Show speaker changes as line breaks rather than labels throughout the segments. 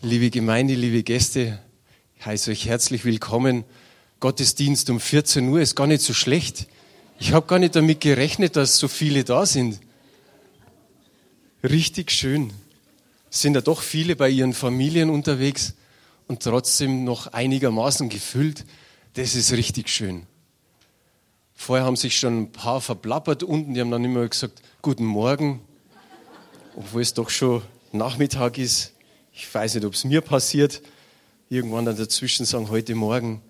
Liebe Gemeinde, liebe Gäste, ich heiße euch herzlich willkommen. Gottesdienst um 14 Uhr ist gar nicht so schlecht. Ich habe gar nicht damit gerechnet, dass so viele da sind. Richtig schön. Sind ja doch viele bei ihren Familien unterwegs und trotzdem noch einigermaßen gefüllt. Das ist richtig schön. Vorher haben sich schon ein paar verplappert unten, die haben dann immer gesagt, guten Morgen, obwohl es doch schon Nachmittag ist. Ich weiß nicht, ob es mir passiert. Irgendwann dann dazwischen sagen, heute Morgen.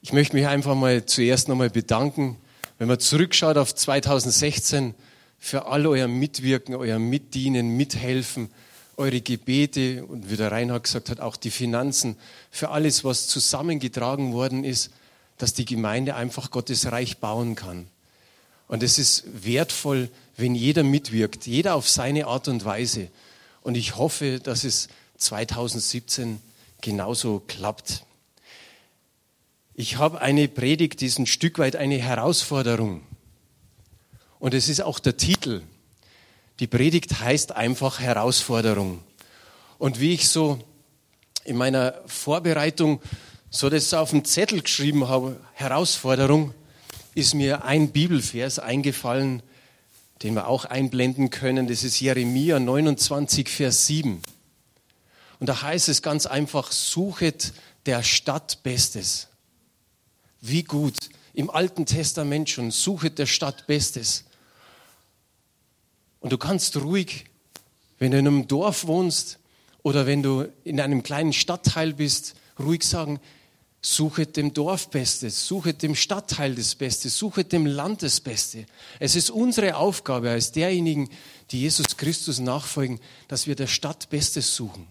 Ich möchte mich einfach mal zuerst nochmal bedanken, wenn man zurückschaut auf 2016, für all euer Mitwirken, euer Mitdienen, Mithelfen, eure Gebete und wie der Reinhard gesagt hat, auch die Finanzen, für alles, was zusammengetragen worden ist, dass die Gemeinde einfach Gottes Reich bauen kann. Und es ist wertvoll, wenn jeder mitwirkt, jeder auf seine Art und Weise. Und ich hoffe, dass es 2017 genauso klappt. Ich habe eine Predigt, die ist ein Stück weit eine Herausforderung. Und es ist auch der Titel. Die Predigt heißt einfach Herausforderung. Und wie ich so in meiner Vorbereitung so das auf dem Zettel geschrieben habe, Herausforderung, ist mir ein Bibelvers eingefallen, den wir auch einblenden können. Das ist Jeremia 29, Vers 7. Und da heißt es ganz einfach, suchet der Stadt Bestes. Wie gut. Im Alten Testament schon, suchet der Stadt Bestes. Und du kannst ruhig, wenn du in einem Dorf wohnst oder wenn du in einem kleinen Stadtteil bist, ruhig sagen, Suchet dem Dorf Bestes, suchet dem Stadtteil das Beste, suchet dem Land das Beste. Es ist unsere Aufgabe als derjenigen, die Jesus Christus nachfolgen, dass wir der Stadt Bestes suchen.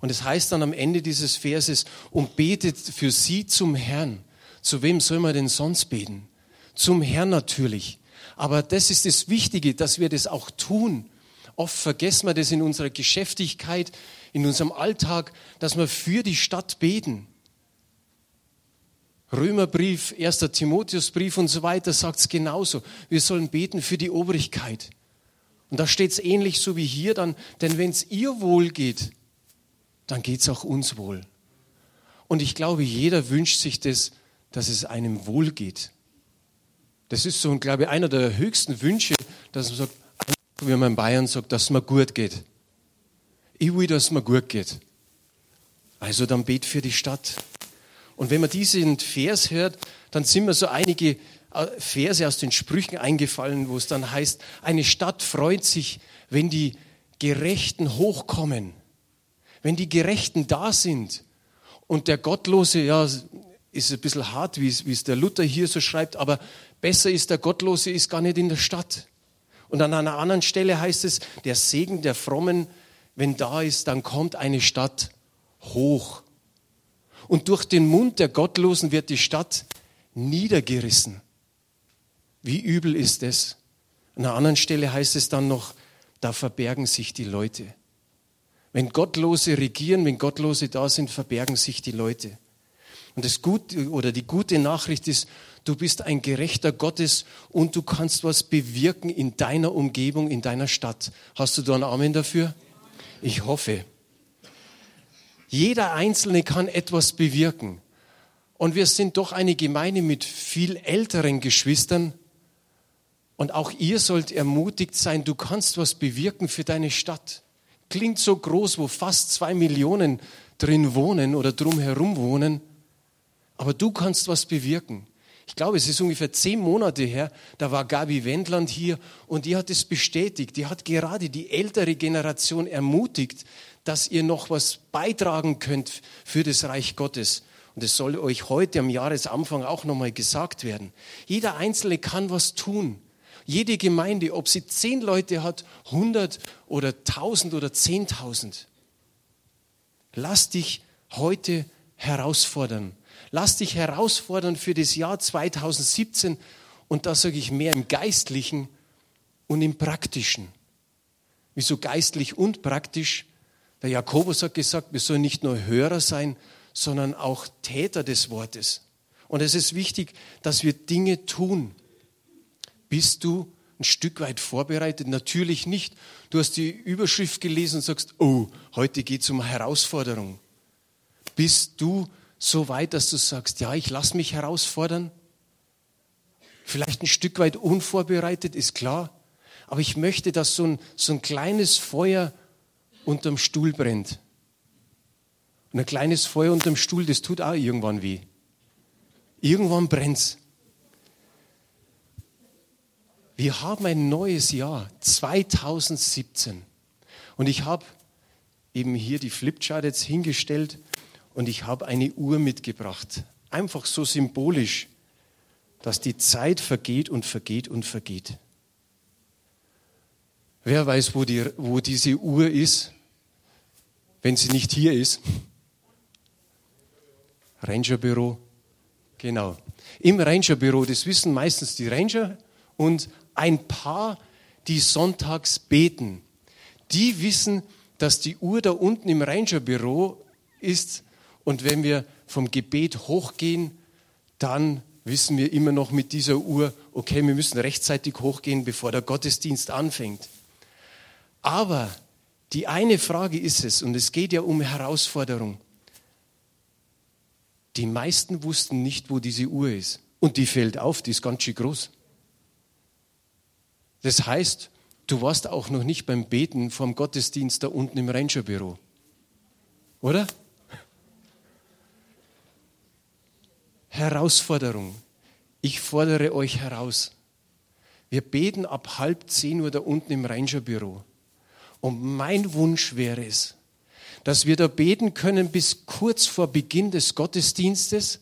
Und es heißt dann am Ende dieses Verses, und betet für sie zum Herrn. Zu wem soll man denn sonst beten? Zum Herrn natürlich. Aber das ist das Wichtige, dass wir das auch tun. Oft vergessen wir das in unserer Geschäftigkeit, in unserem Alltag, dass wir für die Stadt beten. Römerbrief, 1. Timotheusbrief und so weiter sagt es genauso. Wir sollen beten für die Obrigkeit. Und da steht es ähnlich so wie hier dann, denn wenn es ihr wohl geht, dann geht es auch uns wohl. Und ich glaube, jeder wünscht sich das, dass es einem wohl geht. Das ist so, glaube ich, einer der höchsten Wünsche, dass man sagt, wie man in Bayern sagt, dass es mir gut geht. Ich will, dass es mir gut geht. Also dann bet für die Stadt. Und wenn man diesen Vers hört, dann sind mir so einige äh, Verse aus den Sprüchen eingefallen, wo es dann heißt, eine Stadt freut sich, wenn die Gerechten hochkommen, wenn die Gerechten da sind. Und der Gottlose, ja, ist ein bisschen hart, wie es, wie es der Luther hier so schreibt, aber besser ist der Gottlose ist gar nicht in der Stadt. Und an einer anderen Stelle heißt es, der Segen der Frommen, wenn da ist, dann kommt eine Stadt hoch und durch den Mund der Gottlosen wird die Stadt niedergerissen. Wie übel ist es? An einer anderen Stelle heißt es dann noch, da verbergen sich die Leute. Wenn Gottlose regieren, wenn Gottlose da sind, verbergen sich die Leute. Und das Gute oder die gute Nachricht ist, du bist ein Gerechter Gottes und du kannst was bewirken in deiner Umgebung, in deiner Stadt. Hast du da einen Amen dafür? Ich hoffe. Jeder Einzelne kann etwas bewirken. Und wir sind doch eine Gemeinde mit viel älteren Geschwistern. Und auch ihr sollt ermutigt sein, du kannst was bewirken für deine Stadt. Klingt so groß, wo fast zwei Millionen drin wohnen oder drumherum wohnen. Aber du kannst was bewirken. Ich glaube, es ist ungefähr zehn Monate her, da war Gabi Wendland hier und die hat es bestätigt. Die hat gerade die ältere Generation ermutigt, dass ihr noch was beitragen könnt für das Reich Gottes. Und es soll euch heute am Jahresanfang auch nochmal gesagt werden. Jeder Einzelne kann was tun. Jede Gemeinde, ob sie zehn Leute hat, hundert oder tausend oder zehntausend. Lass dich heute herausfordern. Lass dich herausfordern für das Jahr 2017 und da sage ich mehr im Geistlichen und im Praktischen. Wieso geistlich und praktisch? Der Jakobus hat gesagt, wir sollen nicht nur Hörer sein, sondern auch Täter des Wortes. Und es ist wichtig, dass wir Dinge tun. Bist du ein Stück weit vorbereitet? Natürlich nicht. Du hast die Überschrift gelesen und sagst, oh, heute geht es um Herausforderung. Bist du so weit, dass du sagst, ja, ich lasse mich herausfordern? Vielleicht ein Stück weit unvorbereitet, ist klar. Aber ich möchte, dass so ein, so ein kleines Feuer unterm Stuhl brennt. Und ein kleines Feuer unterm Stuhl, das tut auch irgendwann weh. Irgendwann brennt's. Wir haben ein neues Jahr, 2017. Und ich habe eben hier die Flipchart jetzt hingestellt und ich habe eine Uhr mitgebracht. Einfach so symbolisch, dass die Zeit vergeht und vergeht und vergeht. Wer weiß, wo, die, wo diese Uhr ist, wenn sie nicht hier ist? Rangerbüro. Genau. Im Rangerbüro, das wissen meistens die Ranger und ein paar, die sonntags beten. Die wissen, dass die Uhr da unten im Rangerbüro ist und wenn wir vom Gebet hochgehen, dann wissen wir immer noch mit dieser Uhr, okay, wir müssen rechtzeitig hochgehen, bevor der Gottesdienst anfängt. Aber die eine Frage ist es, und es geht ja um Herausforderung. Die meisten wussten nicht, wo diese Uhr ist. Und die fällt auf, die ist ganz schön groß. Das heißt, du warst auch noch nicht beim Beten vom Gottesdienst da unten im Rangerbüro. Oder? Herausforderung. Ich fordere euch heraus. Wir beten ab halb zehn Uhr da unten im Rangerbüro. Und mein Wunsch wäre es, dass wir da beten können bis kurz vor Beginn des Gottesdienstes,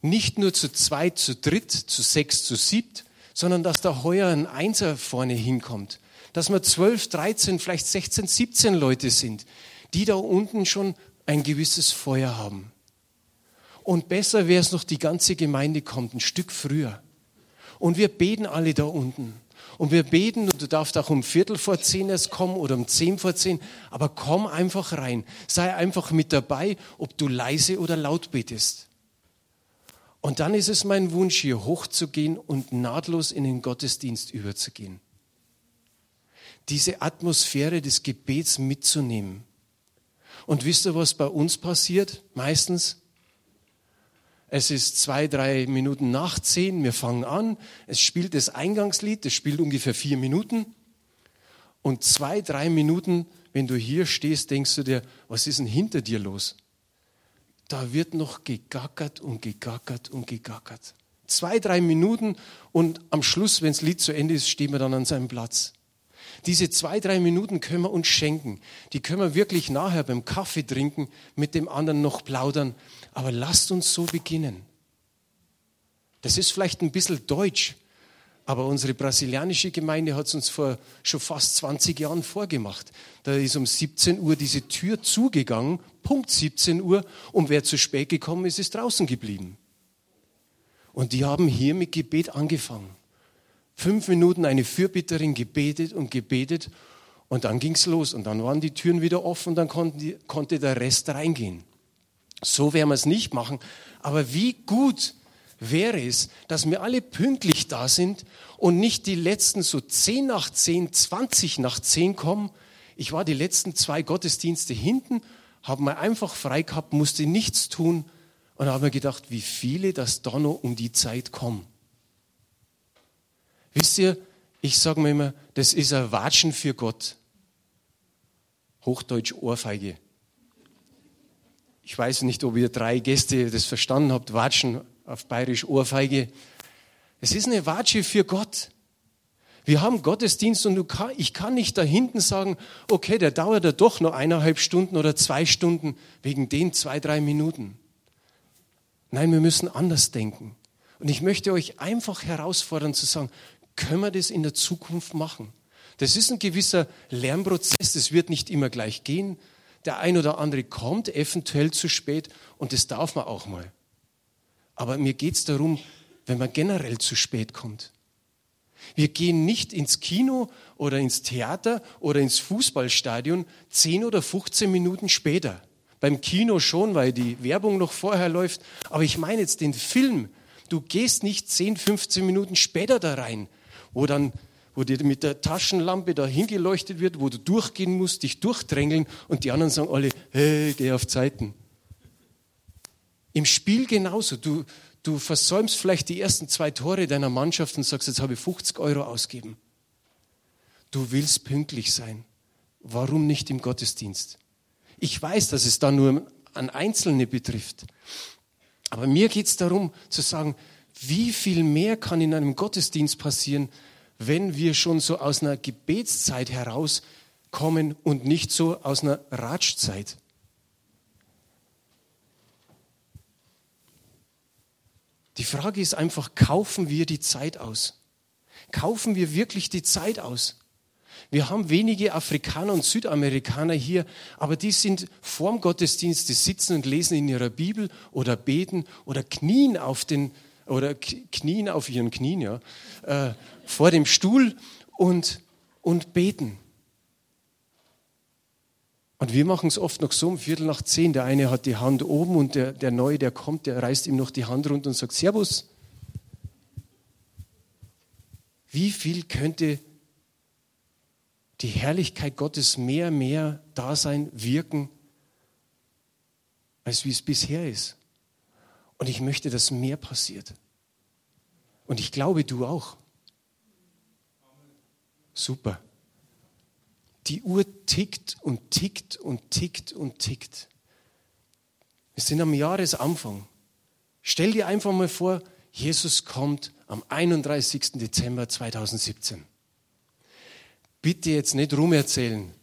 nicht nur zu zweit, zu dritt, zu sechs, zu siebt, sondern dass da heuer ein Einser vorne hinkommt. Dass wir zwölf, dreizehn, vielleicht sechzehn, siebzehn Leute sind, die da unten schon ein gewisses Feuer haben. Und besser wäre es noch, die ganze Gemeinde kommt ein Stück früher. Und wir beten alle da unten. Und wir beten, und du darfst auch um Viertel vor zehn erst kommen oder um zehn vor zehn, aber komm einfach rein. Sei einfach mit dabei, ob du leise oder laut betest. Und dann ist es mein Wunsch, hier hochzugehen und nahtlos in den Gottesdienst überzugehen. Diese Atmosphäre des Gebets mitzunehmen. Und wisst ihr, was bei uns passiert? Meistens, es ist zwei, drei Minuten nach zehn, wir fangen an. Es spielt das Eingangslied, das spielt ungefähr vier Minuten. Und zwei, drei Minuten, wenn du hier stehst, denkst du dir, was ist denn hinter dir los? Da wird noch gegackert und gegackert und gegackert. Zwei, drei Minuten und am Schluss, wenn das Lied zu Ende ist, stehen wir dann an seinem Platz. Diese zwei, drei Minuten können wir uns schenken. Die können wir wirklich nachher beim Kaffee trinken, mit dem anderen noch plaudern. Aber lasst uns so beginnen. Das ist vielleicht ein bisschen deutsch, aber unsere brasilianische Gemeinde hat es uns vor schon fast 20 Jahren vorgemacht. Da ist um 17 Uhr diese Tür zugegangen, Punkt 17 Uhr, und wer zu spät gekommen ist, ist draußen geblieben. Und die haben hier mit Gebet angefangen fünf Minuten eine Fürbitterin gebetet und gebetet und dann ging es los und dann waren die Türen wieder offen und dann die, konnte der Rest reingehen. So werden wir es nicht machen, aber wie gut wäre es, dass wir alle pünktlich da sind und nicht die letzten so zehn nach zehn, zwanzig nach zehn kommen. Ich war die letzten zwei Gottesdienste hinten, habe mal einfach frei gehabt, musste nichts tun und habe mir gedacht, wie viele das da noch um die Zeit kommen. Wisst ihr, ich sage mir immer, das ist ein Watschen für Gott. Hochdeutsch Ohrfeige. Ich weiß nicht, ob ihr drei Gäste das verstanden habt, Watschen auf bayerisch Ohrfeige. Es ist eine Watsche für Gott. Wir haben Gottesdienst und ich kann nicht da hinten sagen, okay, der dauert ja doch nur eineinhalb Stunden oder zwei Stunden wegen den zwei, drei Minuten. Nein, wir müssen anders denken. Und ich möchte euch einfach herausfordern zu sagen, können wir das in der Zukunft machen? Das ist ein gewisser Lernprozess, das wird nicht immer gleich gehen. Der ein oder andere kommt eventuell zu spät und das darf man auch mal. Aber mir geht es darum, wenn man generell zu spät kommt. Wir gehen nicht ins Kino oder ins Theater oder ins Fußballstadion 10 oder 15 Minuten später. Beim Kino schon, weil die Werbung noch vorher läuft. Aber ich meine jetzt den Film. Du gehst nicht 10, 15 Minuten später da rein, wo dann, wo dir mit der Taschenlampe da hingeleuchtet wird, wo du durchgehen musst, dich durchdrängeln und die anderen sagen alle, hey, geh auf Zeiten. Im Spiel genauso. Du, du versäumst vielleicht die ersten zwei Tore deiner Mannschaft und sagst, jetzt habe ich 50 Euro ausgeben. Du willst pünktlich sein. Warum nicht im Gottesdienst? Ich weiß, dass es da nur an Einzelne betrifft. Aber mir geht es darum zu sagen, wie viel mehr kann in einem Gottesdienst passieren, wenn wir schon so aus einer Gebetszeit herauskommen und nicht so aus einer Ratschzeit. Die Frage ist einfach, kaufen wir die Zeit aus? Kaufen wir wirklich die Zeit aus? Wir haben wenige Afrikaner und Südamerikaner hier, aber die sind vorm Gottesdienst, die sitzen und lesen in ihrer Bibel oder beten oder knien auf den oder knien auf ihren Knien, ja, äh, vor dem Stuhl und, und beten. Und wir machen es oft noch so um Viertel nach zehn. Der eine hat die Hand oben und der, der Neue, der kommt, der reißt ihm noch die Hand runter und sagt Servus. Wie viel könnte die Herrlichkeit Gottes mehr, mehr da sein, wirken, als wie es bisher ist? Und ich möchte, dass mehr passiert. Und ich glaube, du auch. Super. Die Uhr tickt und tickt und tickt und tickt. Wir sind am Jahresanfang. Stell dir einfach mal vor, Jesus kommt am 31. Dezember 2017. Bitte jetzt nicht rumerzählen.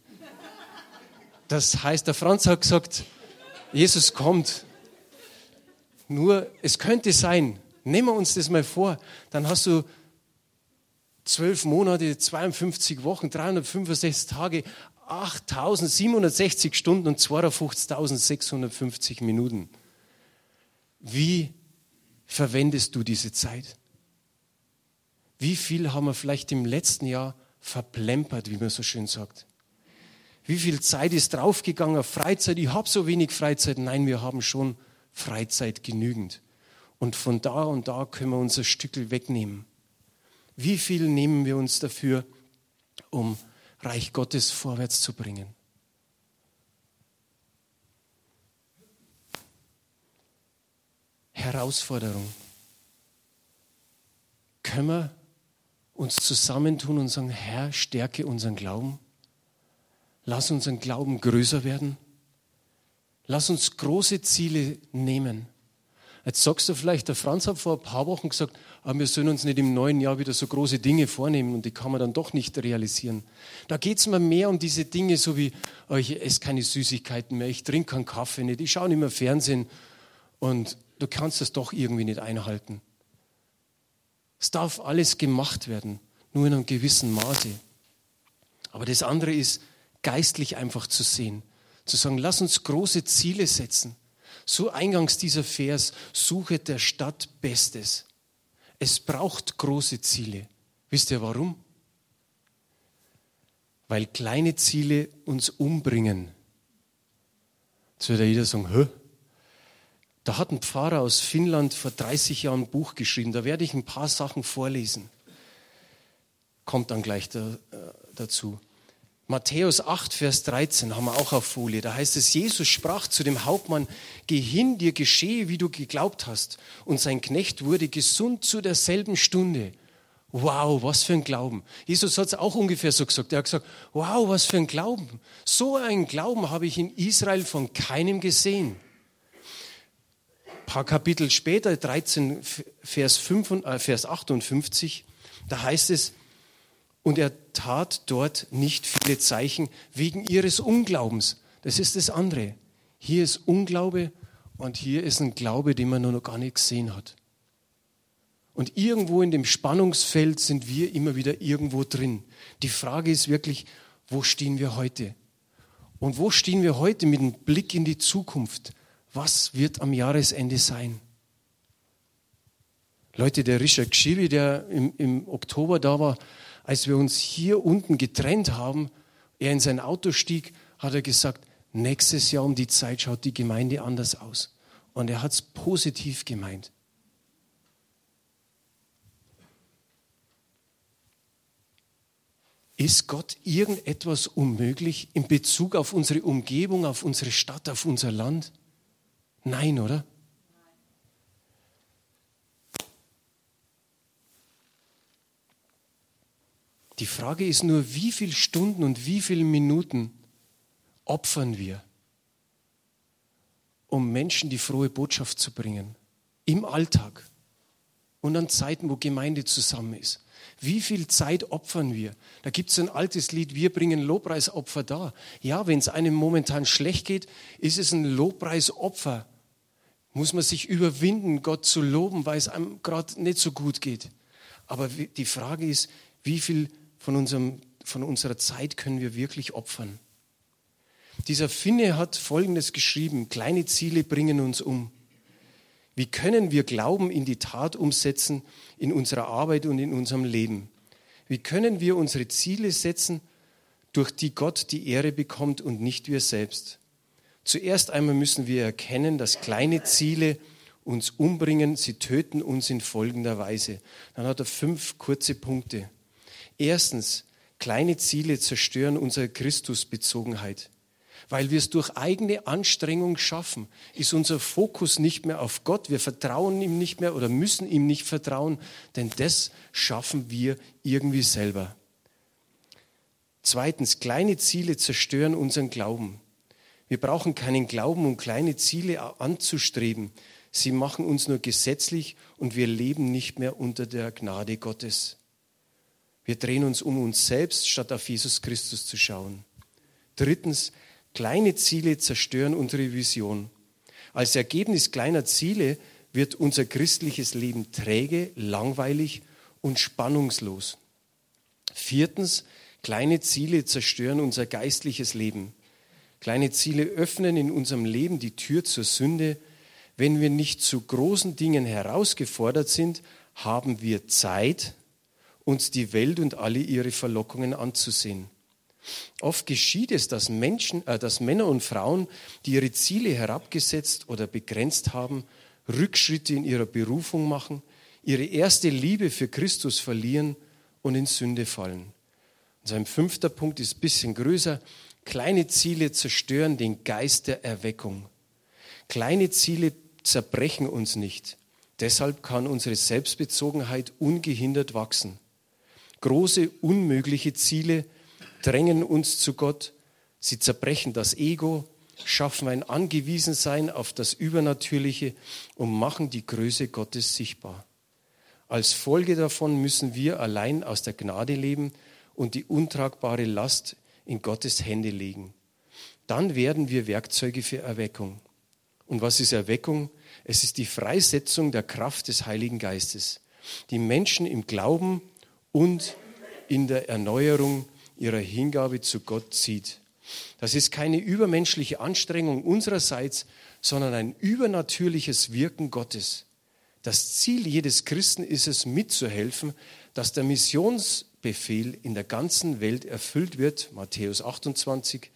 Das heißt, der Franz hat gesagt, Jesus kommt. Nur, es könnte sein, nehmen wir uns das mal vor, dann hast du zwölf Monate, 52 Wochen, 365 Tage, 8760 Stunden und 52.650 Minuten. Wie verwendest du diese Zeit? Wie viel haben wir vielleicht im letzten Jahr verplempert, wie man so schön sagt? Wie viel Zeit ist draufgegangen auf Freizeit? Ich habe so wenig Freizeit. Nein, wir haben schon Freizeit genügend. Und von da und da können wir unser Stückel wegnehmen. Wie viel nehmen wir uns dafür, um Reich Gottes vorwärts zu bringen? Herausforderung. Können wir uns zusammentun und sagen, Herr, stärke unseren Glauben? Lass unseren Glauben größer werden. Lass uns große Ziele nehmen. Jetzt sagst du vielleicht, der Franz hat vor ein paar Wochen gesagt, aber ah, wir sollen uns nicht im neuen Jahr wieder so große Dinge vornehmen und die kann man dann doch nicht realisieren. Da geht es mir mehr um diese Dinge, so wie, oh, ich esse keine Süßigkeiten mehr, ich trinke keinen Kaffee nicht, ich schaue nicht mehr Fernsehen und du kannst das doch irgendwie nicht einhalten. Es darf alles gemacht werden, nur in einem gewissen Maße. Aber das andere ist, geistlich einfach zu sehen, zu sagen, lass uns große Ziele setzen. So eingangs dieser Vers, suche der Stadt Bestes. Es braucht große Ziele. Wisst ihr warum? Weil kleine Ziele uns umbringen. Jetzt wird jeder sagen, Hä? Da hat ein Pfarrer aus Finnland vor 30 Jahren ein Buch geschrieben. Da werde ich ein paar Sachen vorlesen. Kommt dann gleich da, äh, dazu. Matthäus 8, Vers 13 haben wir auch auf Folie. Da heißt es, Jesus sprach zu dem Hauptmann, geh hin, dir geschehe, wie du geglaubt hast. Und sein Knecht wurde gesund zu derselben Stunde. Wow, was für ein Glauben. Jesus hat es auch ungefähr so gesagt. Er hat gesagt, wow, was für ein Glauben. So einen Glauben habe ich in Israel von keinem gesehen. Ein paar Kapitel später, 13, Vers, 5, äh, Vers 58, da heißt es, und er tat dort nicht viele Zeichen wegen ihres Unglaubens. Das ist das andere. Hier ist Unglaube und hier ist ein Glaube, den man noch gar nicht gesehen hat. Und irgendwo in dem Spannungsfeld sind wir immer wieder irgendwo drin. Die Frage ist wirklich, wo stehen wir heute? Und wo stehen wir heute mit dem Blick in die Zukunft? Was wird am Jahresende sein? Leute, der Richard Gschiwi, der im, im Oktober da war, als wir uns hier unten getrennt haben, er in sein Auto stieg, hat er gesagt, nächstes Jahr um die Zeit schaut die Gemeinde anders aus. Und er hat es positiv gemeint. Ist Gott irgendetwas unmöglich in Bezug auf unsere Umgebung, auf unsere Stadt, auf unser Land? Nein, oder? Die Frage ist nur, wie viele Stunden und wie viele Minuten opfern wir, um Menschen die frohe Botschaft zu bringen? Im Alltag und an Zeiten, wo Gemeinde zusammen ist. Wie viel Zeit opfern wir? Da gibt es ein altes Lied, wir bringen Lobpreisopfer da. Ja, wenn es einem momentan schlecht geht, ist es ein Lobpreisopfer. Muss man sich überwinden, Gott zu loben, weil es einem gerade nicht so gut geht. Aber die Frage ist, wie viel von, unserem, von unserer Zeit können wir wirklich opfern? Dieser Finne hat Folgendes geschrieben, kleine Ziele bringen uns um. Wie können wir Glauben in die Tat umsetzen in unserer Arbeit und in unserem Leben? Wie können wir unsere Ziele setzen, durch die Gott die Ehre bekommt und nicht wir selbst? Zuerst einmal müssen wir erkennen, dass kleine Ziele uns umbringen, sie töten uns in folgender Weise. Dann hat er fünf kurze Punkte. Erstens, kleine Ziele zerstören unsere Christusbezogenheit. Weil wir es durch eigene Anstrengung schaffen, ist unser Fokus nicht mehr auf Gott. Wir vertrauen ihm nicht mehr oder müssen ihm nicht vertrauen, denn das schaffen wir irgendwie selber. Zweitens, kleine Ziele zerstören unseren Glauben. Wir brauchen keinen Glauben, um kleine Ziele anzustreben. Sie machen uns nur gesetzlich und wir leben nicht mehr unter der Gnade Gottes. Wir drehen uns um uns selbst, statt auf Jesus Christus zu schauen. Drittens, kleine Ziele zerstören unsere Vision. Als Ergebnis kleiner Ziele wird unser christliches Leben träge, langweilig und spannungslos. Viertens, kleine Ziele zerstören unser geistliches Leben. Kleine Ziele öffnen in unserem Leben die Tür zur Sünde. Wenn wir nicht zu großen Dingen herausgefordert sind, haben wir Zeit, uns die Welt und alle ihre Verlockungen anzusehen. Oft geschieht es, dass, Menschen, äh, dass Männer und Frauen, die ihre Ziele herabgesetzt oder begrenzt haben, Rückschritte in ihrer Berufung machen, ihre erste Liebe für Christus verlieren und in Sünde fallen. Und sein fünfter Punkt ist ein bisschen größer. Kleine Ziele zerstören den Geist der Erweckung. Kleine Ziele zerbrechen uns nicht. Deshalb kann unsere Selbstbezogenheit ungehindert wachsen. Große, unmögliche Ziele drängen uns zu Gott. Sie zerbrechen das Ego, schaffen ein Angewiesensein auf das Übernatürliche und machen die Größe Gottes sichtbar. Als Folge davon müssen wir allein aus der Gnade leben und die untragbare Last in Gottes Hände legen. Dann werden wir Werkzeuge für Erweckung. Und was ist Erweckung? Es ist die Freisetzung der Kraft des Heiligen Geistes, die Menschen im Glauben und in der Erneuerung ihrer Hingabe zu Gott zieht. Das ist keine übermenschliche Anstrengung unsererseits, sondern ein übernatürliches Wirken Gottes. Das Ziel jedes Christen ist es, mitzuhelfen, dass der Missionsbefehl in der ganzen Welt erfüllt wird, Matthäus 28.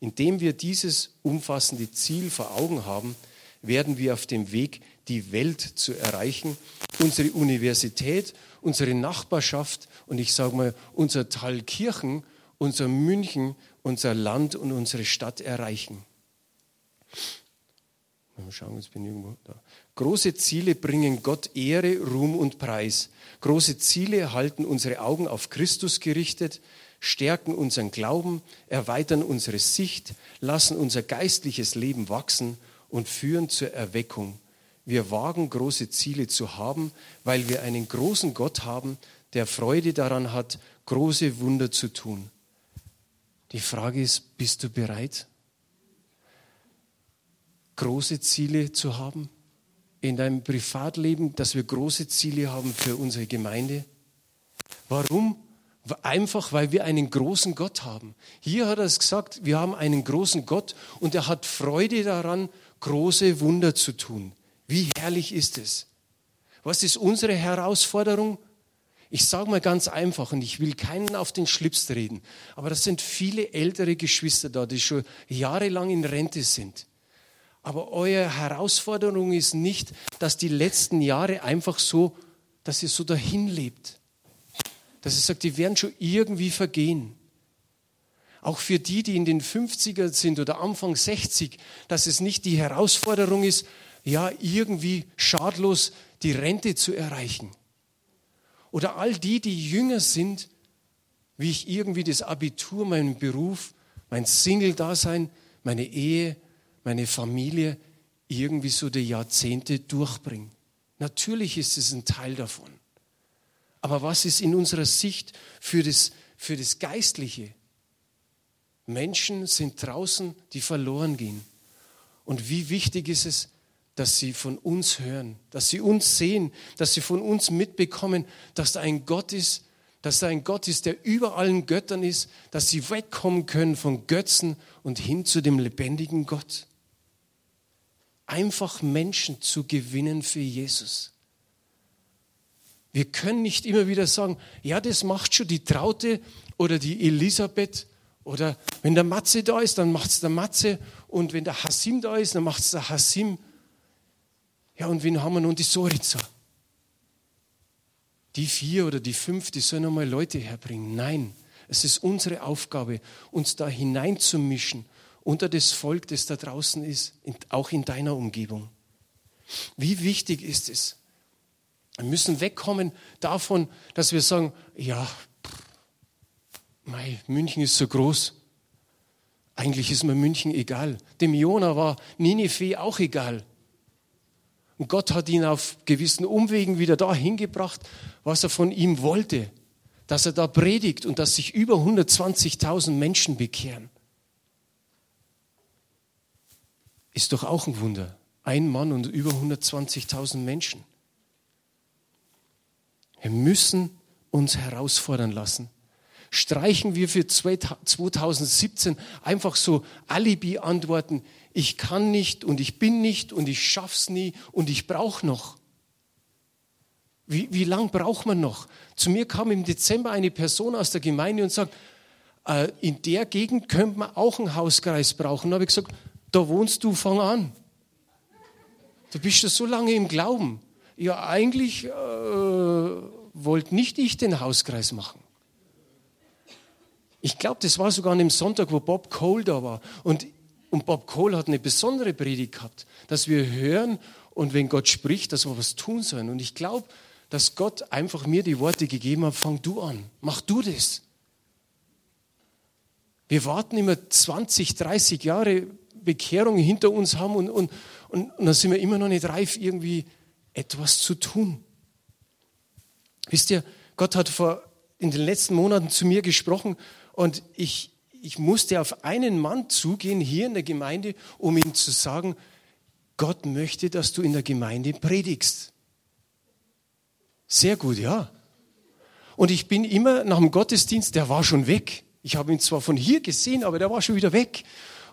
Indem wir dieses umfassende Ziel vor Augen haben, werden wir auf dem Weg, die Welt zu erreichen, unsere Universität, unsere Nachbarschaft und ich sage mal, unser Thalkirchen, unser München, unser Land und unsere Stadt erreichen. Mal schauen, jetzt bin ich irgendwo da. Große Ziele bringen Gott Ehre, Ruhm und Preis. Große Ziele halten unsere Augen auf Christus gerichtet, stärken unseren Glauben, erweitern unsere Sicht, lassen unser geistliches Leben wachsen und führen zur Erweckung. Wir wagen große Ziele zu haben, weil wir einen großen Gott haben, der Freude daran hat, große Wunder zu tun. Die Frage ist, bist du bereit, große Ziele zu haben in deinem Privatleben, dass wir große Ziele haben für unsere Gemeinde? Warum? Einfach, weil wir einen großen Gott haben. Hier hat er es gesagt, wir haben einen großen Gott und er hat Freude daran, große Wunder zu tun. Wie herrlich ist es? Was ist unsere Herausforderung? Ich sage mal ganz einfach und ich will keinen auf den Schlips reden, aber das sind viele ältere Geschwister da, die schon jahrelang in Rente sind. Aber eure Herausforderung ist nicht, dass die letzten Jahre einfach so, dass ihr so dahin lebt dass er sagt, die werden schon irgendwie vergehen. Auch für die, die in den 50er sind oder Anfang 60, dass es nicht die Herausforderung ist, ja, irgendwie schadlos die Rente zu erreichen. Oder all die, die jünger sind, wie ich irgendwie das Abitur, meinen Beruf, mein Single-Dasein, meine Ehe, meine Familie irgendwie so die Jahrzehnte durchbringe. Natürlich ist es ein Teil davon. Aber was ist in unserer Sicht für das, für das Geistliche? Menschen sind draußen, die verloren gehen. Und wie wichtig ist es, dass sie von uns hören, dass sie uns sehen, dass sie von uns mitbekommen, dass da ein Gott ist, dass da ein Gott ist, der über allen Göttern ist, dass sie wegkommen können von Götzen und hin zu dem lebendigen Gott. Einfach Menschen zu gewinnen für Jesus. Wir können nicht immer wieder sagen, ja, das macht schon die Traute oder die Elisabeth oder wenn der Matze da ist, dann macht es der Matze und wenn der Hassim da ist, dann macht es der Hassim. Ja, und wen haben wir nun? Die Soriza. Die vier oder die fünf, die sollen einmal Leute herbringen. Nein, es ist unsere Aufgabe, uns da hineinzumischen unter das Volk, das da draußen ist, auch in deiner Umgebung. Wie wichtig ist es? Wir müssen wegkommen davon, dass wir sagen, ja, mei, München ist so groß. Eigentlich ist mir München egal. Dem Jona war Ninive auch egal. Und Gott hat ihn auf gewissen Umwegen wieder dahin gebracht, was er von ihm wollte. Dass er da predigt und dass sich über 120.000 Menschen bekehren. Ist doch auch ein Wunder. Ein Mann und über 120.000 Menschen. Wir müssen uns herausfordern lassen. Streichen wir für 2017 einfach so Alibi-Antworten ich kann nicht und ich bin nicht und ich schaff's nie und ich brauche noch. Wie, wie lang braucht man noch? Zu mir kam im Dezember eine Person aus der Gemeinde und sagt, äh, in der Gegend könnte man auch einen Hauskreis brauchen. Da habe ich gesagt, da wohnst du, fang an. Du bist ja so lange im Glauben. Ja, eigentlich äh, wollte nicht ich den Hauskreis machen. Ich glaube, das war sogar an dem Sonntag, wo Bob Cole da war. Und und Bob Cole hat eine besondere Predigt gehabt, dass wir hören und wenn Gott spricht, dass wir was tun sollen. Und ich glaube, dass Gott einfach mir die Worte gegeben hat, fang du an, mach du das. Wir warten immer 20, 30 Jahre Bekehrung hinter uns haben und, und, und, und dann sind wir immer noch nicht reif, irgendwie etwas zu tun. Wisst ihr, Gott hat vor, in den letzten Monaten zu mir gesprochen und ich, ich musste auf einen Mann zugehen hier in der Gemeinde, um ihm zu sagen, Gott möchte, dass du in der Gemeinde predigst. Sehr gut, ja. Und ich bin immer nach dem Gottesdienst, der war schon weg. Ich habe ihn zwar von hier gesehen, aber der war schon wieder weg.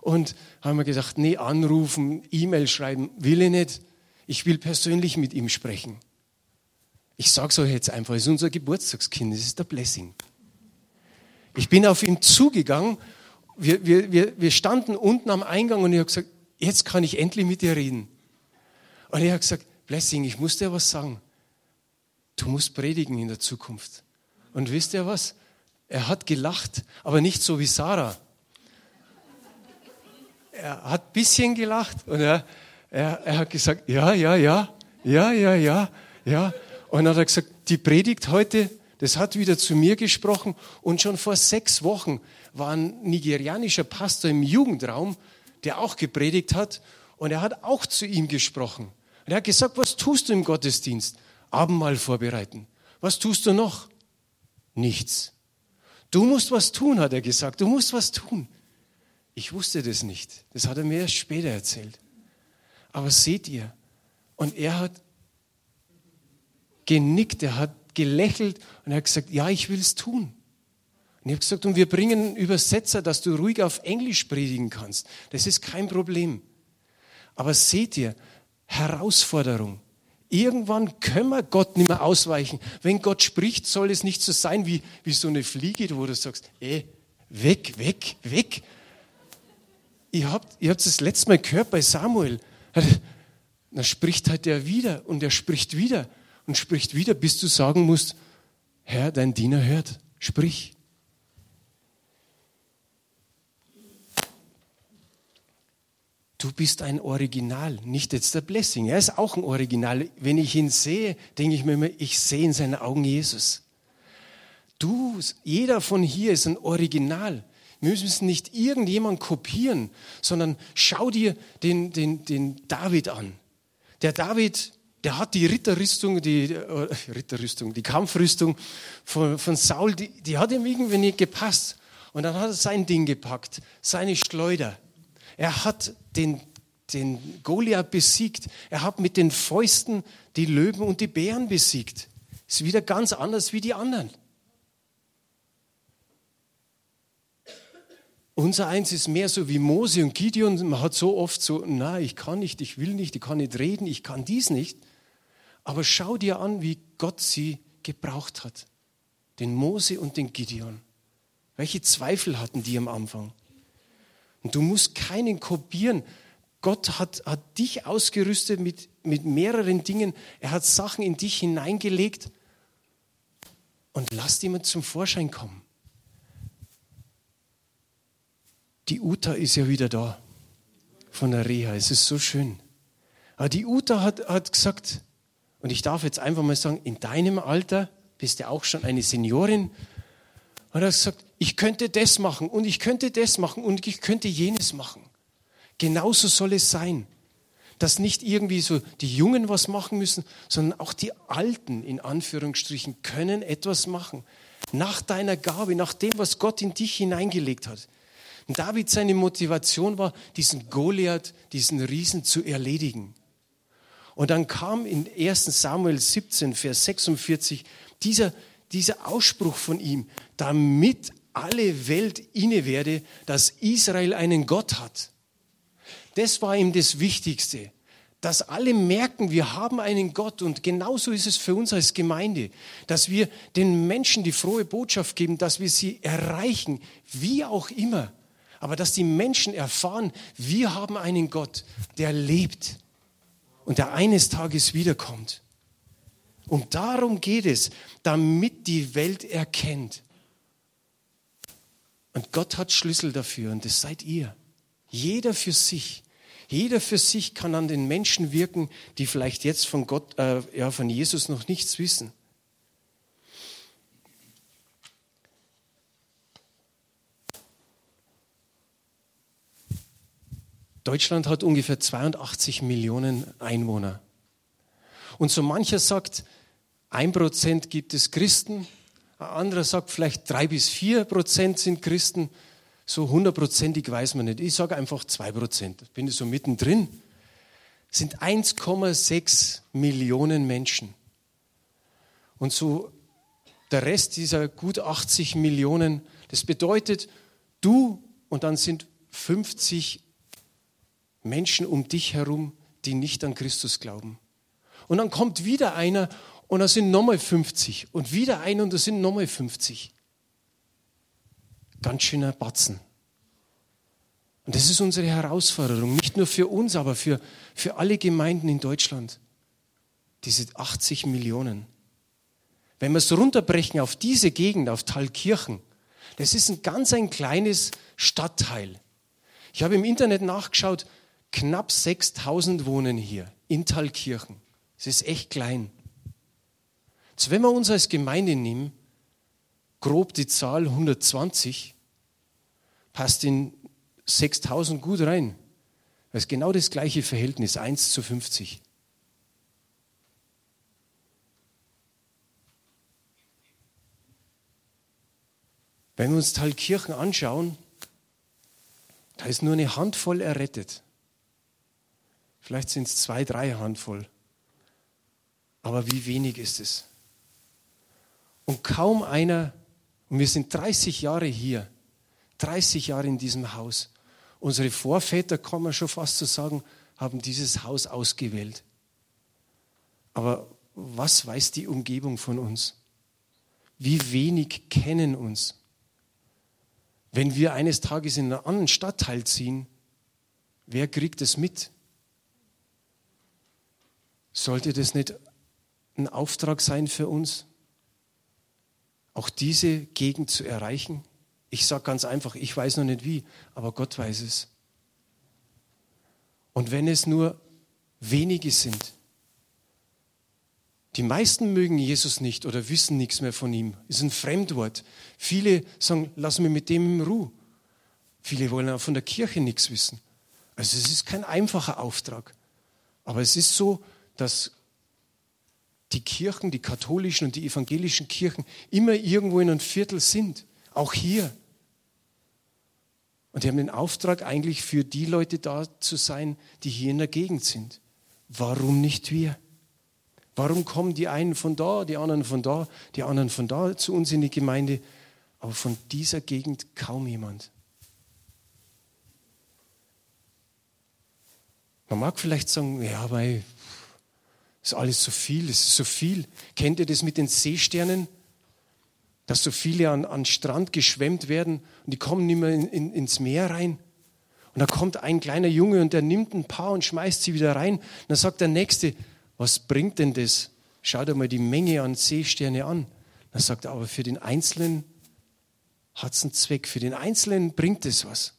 Und haben wir gesagt, nee, anrufen, E-Mail schreiben, will ich nicht. Ich will persönlich mit ihm sprechen. Ich sage es euch jetzt einfach, es ist unser Geburtstagskind, es ist der Blessing. Ich bin auf ihn zugegangen. Wir, wir, wir, wir standen unten am Eingang und ich habe gesagt, jetzt kann ich endlich mit dir reden. Und er hat gesagt, Blessing, ich muss dir was sagen. Du musst predigen in der Zukunft. Und wisst ihr was? Er hat gelacht, aber nicht so wie Sarah. Er hat ein bisschen gelacht und er, er, er hat gesagt, ja, ja, ja, ja, ja, ja, ja. Und dann hat er gesagt, die Predigt heute, das hat wieder zu mir gesprochen und schon vor sechs Wochen war ein nigerianischer Pastor im Jugendraum, der auch gepredigt hat und er hat auch zu ihm gesprochen. Und er hat gesagt, was tust du im Gottesdienst? Abendmahl vorbereiten. Was tust du noch? Nichts. Du musst was tun, hat er gesagt. Du musst was tun. Ich wusste das nicht. Das hat er mir erst später erzählt. Aber seht ihr, und er hat genickt, er hat gelächelt und er hat gesagt, ja, ich will es tun. Und ich habe gesagt, und wir bringen einen Übersetzer, dass du ruhig auf Englisch predigen kannst. Das ist kein Problem. Aber seht ihr, Herausforderung. Irgendwann können wir Gott nicht mehr ausweichen. Wenn Gott spricht, soll es nicht so sein wie, wie so eine Fliege, wo du sagst, eh, weg, weg, weg. Ihr habt, ihr habt das letzte Mal gehört bei Samuel. Dann spricht halt er wieder und er spricht wieder und spricht wieder, bis du sagen musst, Herr, dein Diener hört, sprich. Du bist ein Original, nicht jetzt der Blessing. Er ist auch ein Original. Wenn ich ihn sehe, denke ich mir immer, ich sehe in seinen Augen Jesus. Du, jeder von hier ist ein Original. Wir müssen nicht irgendjemand kopieren, sondern schau dir den, den, den David an. Der David, der hat die Ritterrüstung, die äh, Ritterrüstung, die Kampfrüstung von, von Saul, die, die hat ihm irgendwie nicht gepasst. Und dann hat er sein Ding gepackt, seine Schleuder. Er hat den, den Goliath besiegt. Er hat mit den Fäusten die Löwen und die Bären besiegt. Ist wieder ganz anders wie die anderen. Unser eins ist mehr so wie Mose und Gideon. Man hat so oft so, na, ich kann nicht, ich will nicht, ich kann nicht reden, ich kann dies nicht. Aber schau dir an, wie Gott sie gebraucht hat. Den Mose und den Gideon. Welche Zweifel hatten die am Anfang? Und du musst keinen kopieren. Gott hat, hat dich ausgerüstet mit, mit mehreren Dingen. Er hat Sachen in dich hineingelegt. Und lass jemand zum Vorschein kommen. Die Uta ist ja wieder da von der Reha. Es ist so schön. Aber die Uta hat, hat gesagt, und ich darf jetzt einfach mal sagen, in deinem Alter bist du auch schon eine Seniorin, hat er gesagt, ich könnte das machen und ich könnte das machen und ich könnte jenes machen. Genauso soll es sein, dass nicht irgendwie so die Jungen was machen müssen, sondern auch die Alten in Anführungsstrichen können etwas machen. Nach deiner Gabe, nach dem, was Gott in dich hineingelegt hat. Und David, seine Motivation war, diesen Goliath, diesen Riesen zu erledigen. Und dann kam in 1 Samuel 17, Vers 46 dieser, dieser Ausspruch von ihm, damit alle Welt inne werde, dass Israel einen Gott hat. Das war ihm das Wichtigste, dass alle merken, wir haben einen Gott. Und genauso ist es für uns als Gemeinde, dass wir den Menschen die frohe Botschaft geben, dass wir sie erreichen, wie auch immer. Aber dass die Menschen erfahren, wir haben einen Gott, der lebt und der eines Tages wiederkommt. Und darum geht es, damit die Welt erkennt. Und Gott hat Schlüssel dafür und das seid ihr. Jeder für sich. Jeder für sich kann an den Menschen wirken, die vielleicht jetzt von Gott, äh, ja, von Jesus noch nichts wissen. Deutschland hat ungefähr 82 Millionen Einwohner. Und so mancher sagt, ein Prozent gibt es Christen, ein anderer sagt vielleicht drei bis vier Prozent sind Christen. So hundertprozentig weiß man nicht. Ich sage einfach zwei Prozent. Bin ich so mittendrin. Das sind 1,6 Millionen Menschen. Und so der Rest dieser gut 80 Millionen, das bedeutet, du und dann sind 50 Menschen um dich herum, die nicht an Christus glauben. Und dann kommt wieder einer und da sind nochmal 50 und wieder einer und da sind nochmal 50. Ganz schöner Batzen. Und das ist unsere Herausforderung, nicht nur für uns, aber für, für alle Gemeinden in Deutschland. Diese 80 Millionen. Wenn wir es runterbrechen auf diese Gegend, auf Thalkirchen, das ist ein ganz ein kleines Stadtteil. Ich habe im Internet nachgeschaut, Knapp 6000 wohnen hier in Thalkirchen. Es ist echt klein. Jetzt, wenn wir uns als Gemeinde nehmen, grob die Zahl 120, passt in 6000 gut rein. Das ist genau das gleiche Verhältnis, 1 zu 50. Wenn wir uns Thalkirchen anschauen, da ist nur eine Handvoll errettet. Vielleicht sind es zwei, drei Handvoll. Aber wie wenig ist es? Und kaum einer, und wir sind 30 Jahre hier, 30 Jahre in diesem Haus. Unsere Vorväter, kann man schon fast so sagen, haben dieses Haus ausgewählt. Aber was weiß die Umgebung von uns? Wie wenig kennen uns? Wenn wir eines Tages in einen anderen Stadtteil ziehen, wer kriegt es mit? Sollte das nicht ein Auftrag sein für uns? auch diese Gegend zu erreichen? Ich sage ganz einfach, ich weiß noch nicht wie, aber Gott weiß es. Und wenn es nur wenige sind, die meisten mögen Jesus nicht oder wissen nichts mehr von ihm. Ist ein Fremdwort. Viele sagen, lass mich mit dem in Ruhe. Viele wollen auch von der Kirche nichts wissen. Also es ist kein einfacher Auftrag. Aber es ist so, dass die Kirchen, die katholischen und die evangelischen Kirchen immer irgendwo in einem Viertel sind. Auch hier. Und die haben den Auftrag eigentlich für die Leute da zu sein, die hier in der Gegend sind. Warum nicht wir? Warum kommen die einen von da, die anderen von da, die anderen von da zu uns in die Gemeinde, aber von dieser Gegend kaum jemand? Man mag vielleicht sagen, ja, weil ist alles so viel, es ist so viel. Kennt ihr das mit den Seesternen? Dass so viele an, an Strand geschwemmt werden und die kommen nicht mehr in, in, ins Meer rein. Und da kommt ein kleiner Junge und der nimmt ein paar und schmeißt sie wieder rein. Und dann sagt der Nächste, was bringt denn das? Schau dir mal die Menge an Seesterne an. Dann sagt er, aber für den Einzelnen hat es einen Zweck. Für den Einzelnen bringt es was,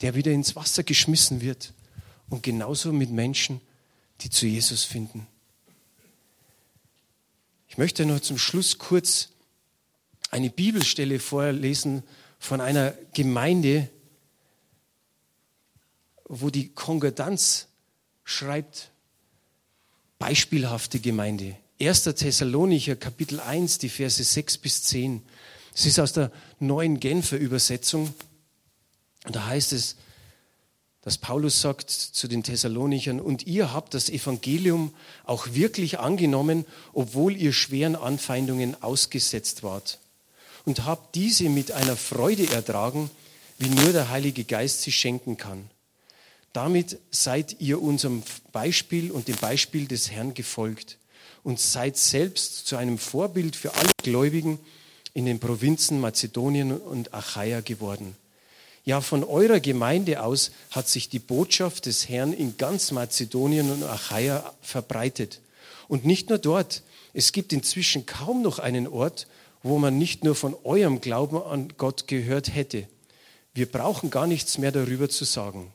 der wieder ins Wasser geschmissen wird. Und genauso mit Menschen, die zu Jesus finden. Ich möchte noch zum Schluss kurz eine Bibelstelle vorlesen von einer Gemeinde, wo die Konkordanz schreibt, beispielhafte Gemeinde. 1. Thessalonicher Kapitel 1, die Verse 6 bis 10. Es ist aus der neuen Genfer Übersetzung. Und da heißt es, dass Paulus sagt zu den Thessalonichern, und ihr habt das Evangelium auch wirklich angenommen, obwohl ihr schweren Anfeindungen ausgesetzt wart. Und habt diese mit einer Freude ertragen, wie nur der Heilige Geist sie schenken kann. Damit seid ihr unserem Beispiel und dem Beispiel des Herrn gefolgt und seid selbst zu einem Vorbild für alle Gläubigen in den Provinzen Mazedonien und Achaia geworden. Ja, von eurer Gemeinde aus hat sich die Botschaft des Herrn in ganz Mazedonien und Achaia verbreitet. Und nicht nur dort. Es gibt inzwischen kaum noch einen Ort, wo man nicht nur von eurem Glauben an Gott gehört hätte. Wir brauchen gar nichts mehr darüber zu sagen.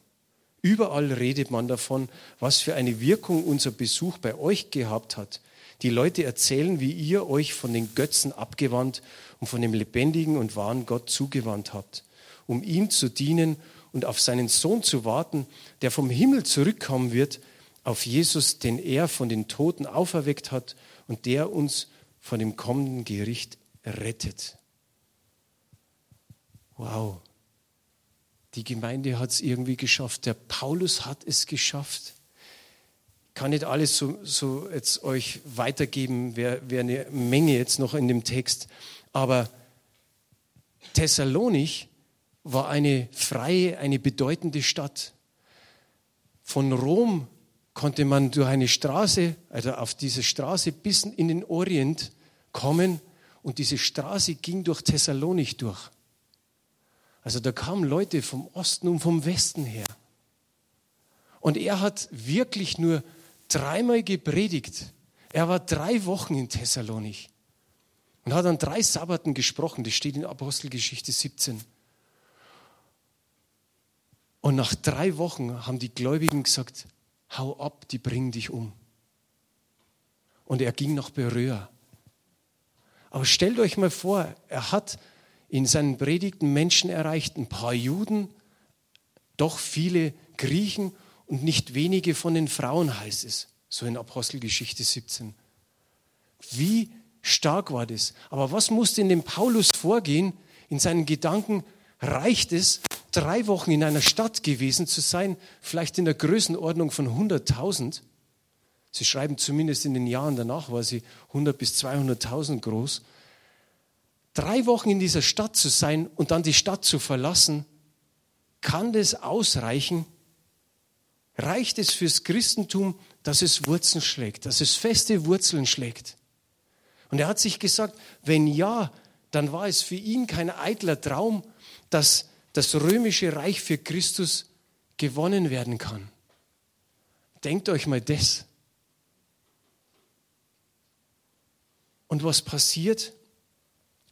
Überall redet man davon, was für eine Wirkung unser Besuch bei euch gehabt hat. Die Leute erzählen, wie ihr euch von den Götzen abgewandt und von dem lebendigen und wahren Gott zugewandt habt um ihm zu dienen und auf seinen Sohn zu warten, der vom Himmel zurückkommen wird, auf Jesus, den er von den Toten auferweckt hat und der uns von dem kommenden Gericht rettet. Wow. Die Gemeinde hat es irgendwie geschafft. Der Paulus hat es geschafft. Ich kann nicht alles so, so jetzt euch weitergeben, wäre wär eine Menge jetzt noch in dem Text. Aber Thessalonich war eine freie, eine bedeutende Stadt. Von Rom konnte man durch eine Straße, also auf diese Straße bis in den Orient kommen und diese Straße ging durch Thessalonich durch. Also da kamen Leute vom Osten und vom Westen her. Und er hat wirklich nur dreimal gepredigt. Er war drei Wochen in Thessalonich und hat an drei Sabbaten gesprochen. Das steht in Apostelgeschichte 17. Und nach drei Wochen haben die Gläubigen gesagt, hau ab, die bringen dich um. Und er ging nach Beröa. Aber stellt euch mal vor, er hat in seinen Predigten Menschen erreicht, ein paar Juden, doch viele Griechen und nicht wenige von den Frauen heißt es, so in Apostelgeschichte 17. Wie stark war das? Aber was musste in dem Paulus vorgehen, in seinen Gedanken, reicht es, drei Wochen in einer Stadt gewesen zu sein, vielleicht in der Größenordnung von 100.000. Sie schreiben zumindest in den Jahren danach war sie 100 bis 200.000 groß. Drei Wochen in dieser Stadt zu sein und dann die Stadt zu verlassen, kann das ausreichen? Reicht es fürs Christentum, dass es Wurzeln schlägt, dass es feste Wurzeln schlägt? Und er hat sich gesagt, wenn ja, dann war es für ihn kein eitler Traum, dass das römische Reich für Christus gewonnen werden kann. Denkt euch mal das. Und was passiert?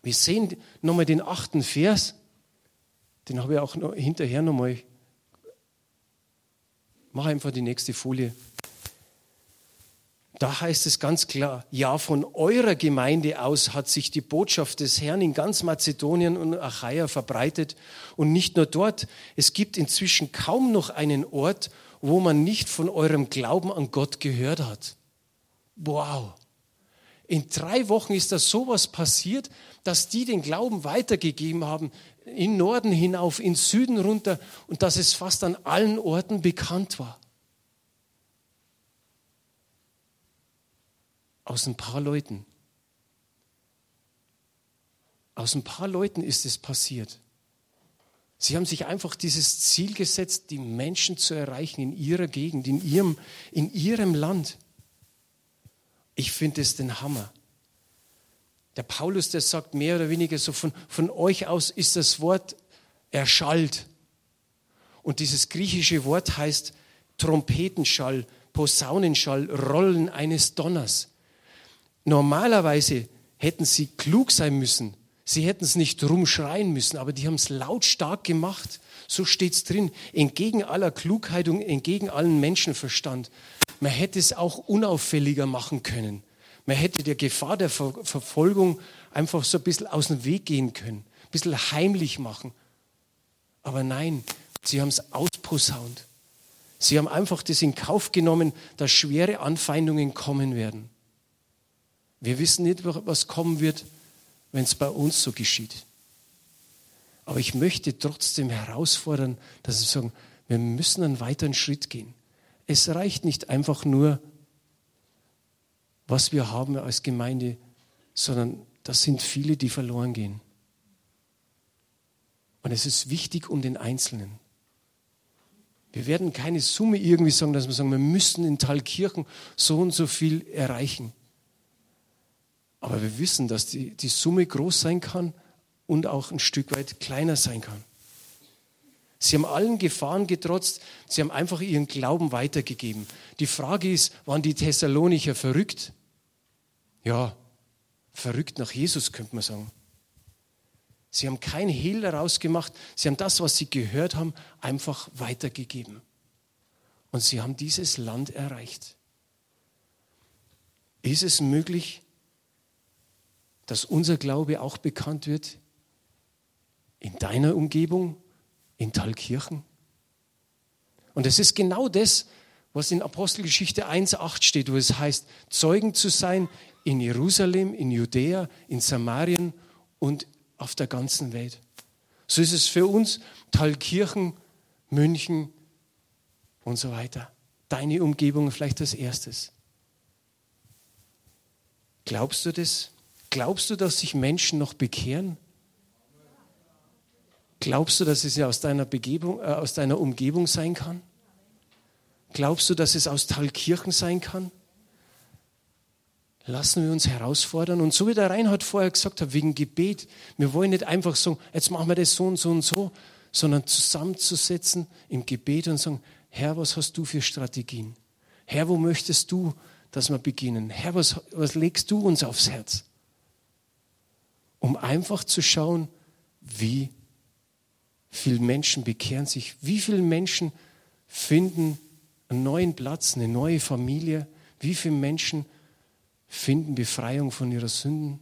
Wir sehen nochmal den achten Vers, den habe ich auch noch hinterher nochmal. Mach einfach die nächste Folie. Da heißt es ganz klar, ja, von eurer Gemeinde aus hat sich die Botschaft des Herrn in ganz Mazedonien und Achaia verbreitet. Und nicht nur dort, es gibt inzwischen kaum noch einen Ort, wo man nicht von eurem Glauben an Gott gehört hat. Wow. In drei Wochen ist da sowas passiert, dass die den Glauben weitergegeben haben, in Norden hinauf, in Süden runter und dass es fast an allen Orten bekannt war. Aus ein paar Leuten. Aus ein paar Leuten ist es passiert. Sie haben sich einfach dieses Ziel gesetzt, die Menschen zu erreichen in ihrer Gegend, in ihrem, in ihrem Land. Ich finde es den Hammer. Der Paulus, der sagt mehr oder weniger so, von, von euch aus ist das Wort erschallt. Und dieses griechische Wort heißt Trompetenschall, Posaunenschall, Rollen eines Donners. Normalerweise hätten sie klug sein müssen. Sie hätten es nicht rumschreien müssen, aber die haben es lautstark gemacht. So steht es drin. Entgegen aller Klugheit und entgegen allen Menschenverstand. Man hätte es auch unauffälliger machen können. Man hätte der Gefahr der Ver Verfolgung einfach so ein bisschen aus dem Weg gehen können. Ein bisschen heimlich machen. Aber nein, sie haben es ausposaunt. Sie haben einfach das in Kauf genommen, dass schwere Anfeindungen kommen werden. Wir wissen nicht, was kommen wird, wenn es bei uns so geschieht. Aber ich möchte trotzdem herausfordern, dass wir sagen, wir müssen einen weiteren Schritt gehen. Es reicht nicht einfach nur, was wir haben als Gemeinde, sondern das sind viele, die verloren gehen. Und es ist wichtig um den Einzelnen. Wir werden keine Summe irgendwie sagen, dass wir sagen, wir müssen in Thalkirchen so und so viel erreichen. Aber wir wissen, dass die, die Summe groß sein kann und auch ein Stück weit kleiner sein kann. Sie haben allen Gefahren getrotzt, sie haben einfach ihren Glauben weitergegeben. Die Frage ist, waren die Thessalonicher verrückt? Ja, verrückt nach Jesus, könnte man sagen. Sie haben kein Hehl daraus gemacht, sie haben das, was sie gehört haben, einfach weitergegeben. Und sie haben dieses Land erreicht. Ist es möglich, dass unser Glaube auch bekannt wird in deiner Umgebung, in Thalkirchen? Und es ist genau das, was in Apostelgeschichte 1.8 steht, wo es heißt, Zeugen zu sein in Jerusalem, in Judäa, in Samarien und auf der ganzen Welt. So ist es für uns Thalkirchen, München und so weiter. Deine Umgebung vielleicht als erstes. Glaubst du das? Glaubst du, dass sich Menschen noch bekehren? Glaubst du, dass es ja aus deiner, Begebung, äh, aus deiner Umgebung sein kann? Glaubst du, dass es aus Thalkirchen sein kann? Lassen wir uns herausfordern. Und so wie der Reinhard vorher gesagt hat, wegen Gebet, wir wollen nicht einfach sagen, jetzt machen wir das so und so und so, sondern zusammenzusetzen im Gebet und sagen, Herr, was hast du für Strategien? Herr, wo möchtest du, dass wir beginnen? Herr, was, was legst du uns aufs Herz? Um einfach zu schauen, wie viele Menschen bekehren sich, wie viele Menschen finden einen neuen Platz, eine neue Familie, wie viele Menschen finden Befreiung von ihrer Sünden.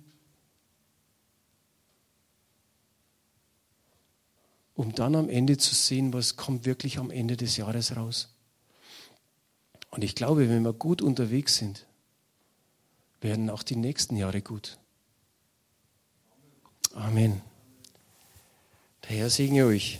Um dann am Ende zu sehen, was kommt wirklich am Ende des Jahres raus. Und ich glaube, wenn wir gut unterwegs sind, werden auch die nächsten Jahre gut. Amen. Der Herr segne euch.